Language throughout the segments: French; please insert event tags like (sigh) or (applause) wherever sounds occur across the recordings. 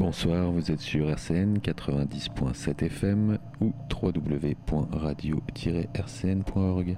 Bonsoir, vous êtes sur RCN 90.7 FM ou www.radio-rcn.org.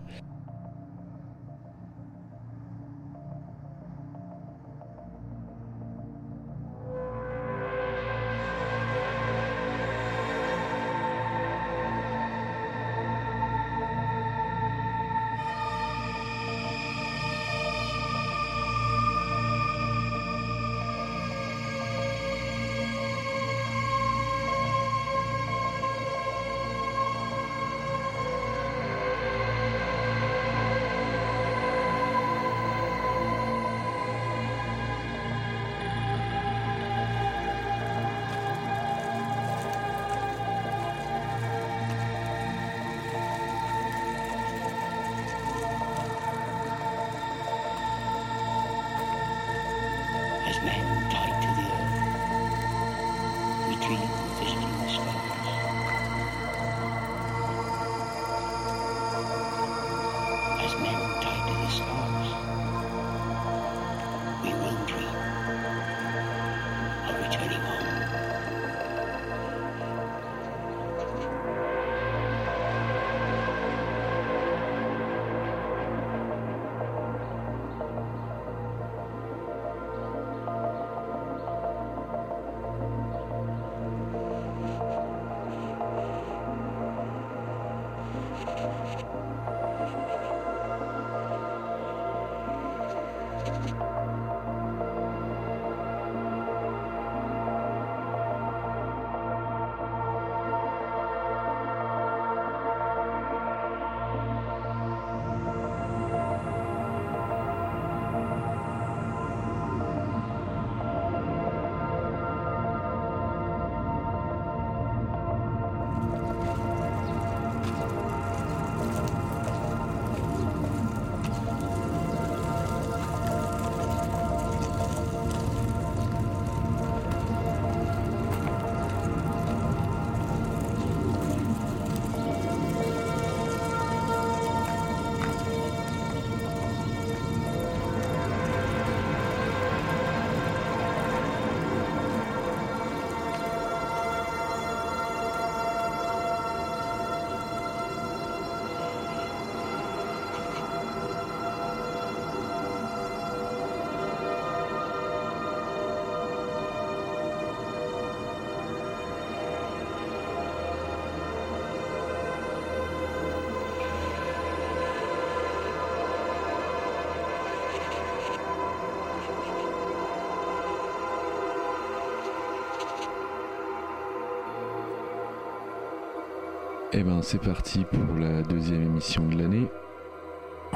Eh ben c'est parti pour la deuxième émission de l'année.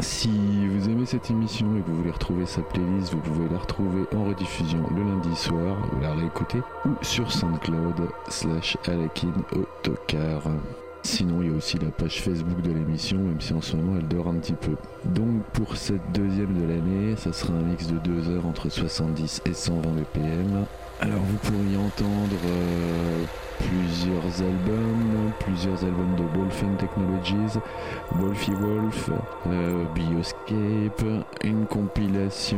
Si vous aimez cette émission et que vous voulez retrouver sa playlist, vous pouvez la retrouver en rediffusion le lundi soir, ou la réécouter, ou sur SoundCloud slash Alakin Autocar. Sinon, il y a aussi la page Facebook de l'émission, même si en ce moment elle dort un petit peu. Donc pour cette deuxième de l'année, ça sera un mix de 2 heures entre 70 et 120 BPM. Alors vous pourriez entendre euh, plusieurs albums, plusieurs albums de Wolfen Technologies, Wolfie Wolf, euh, Bioscape, une compilation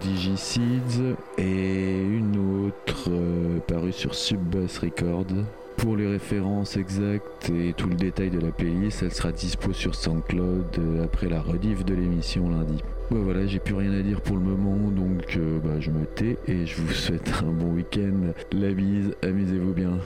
Digiseeds et une autre euh, parue sur Subbus Records. Pour les références exactes et tout le détail de la playlist, elle sera dispo sur SoundCloud après la rediff de l'émission lundi. Bah voilà, j'ai plus rien à dire pour le moment, donc bah, je me tais et je vous (laughs) souhaite un bon week-end. La bise, amusez-vous bien.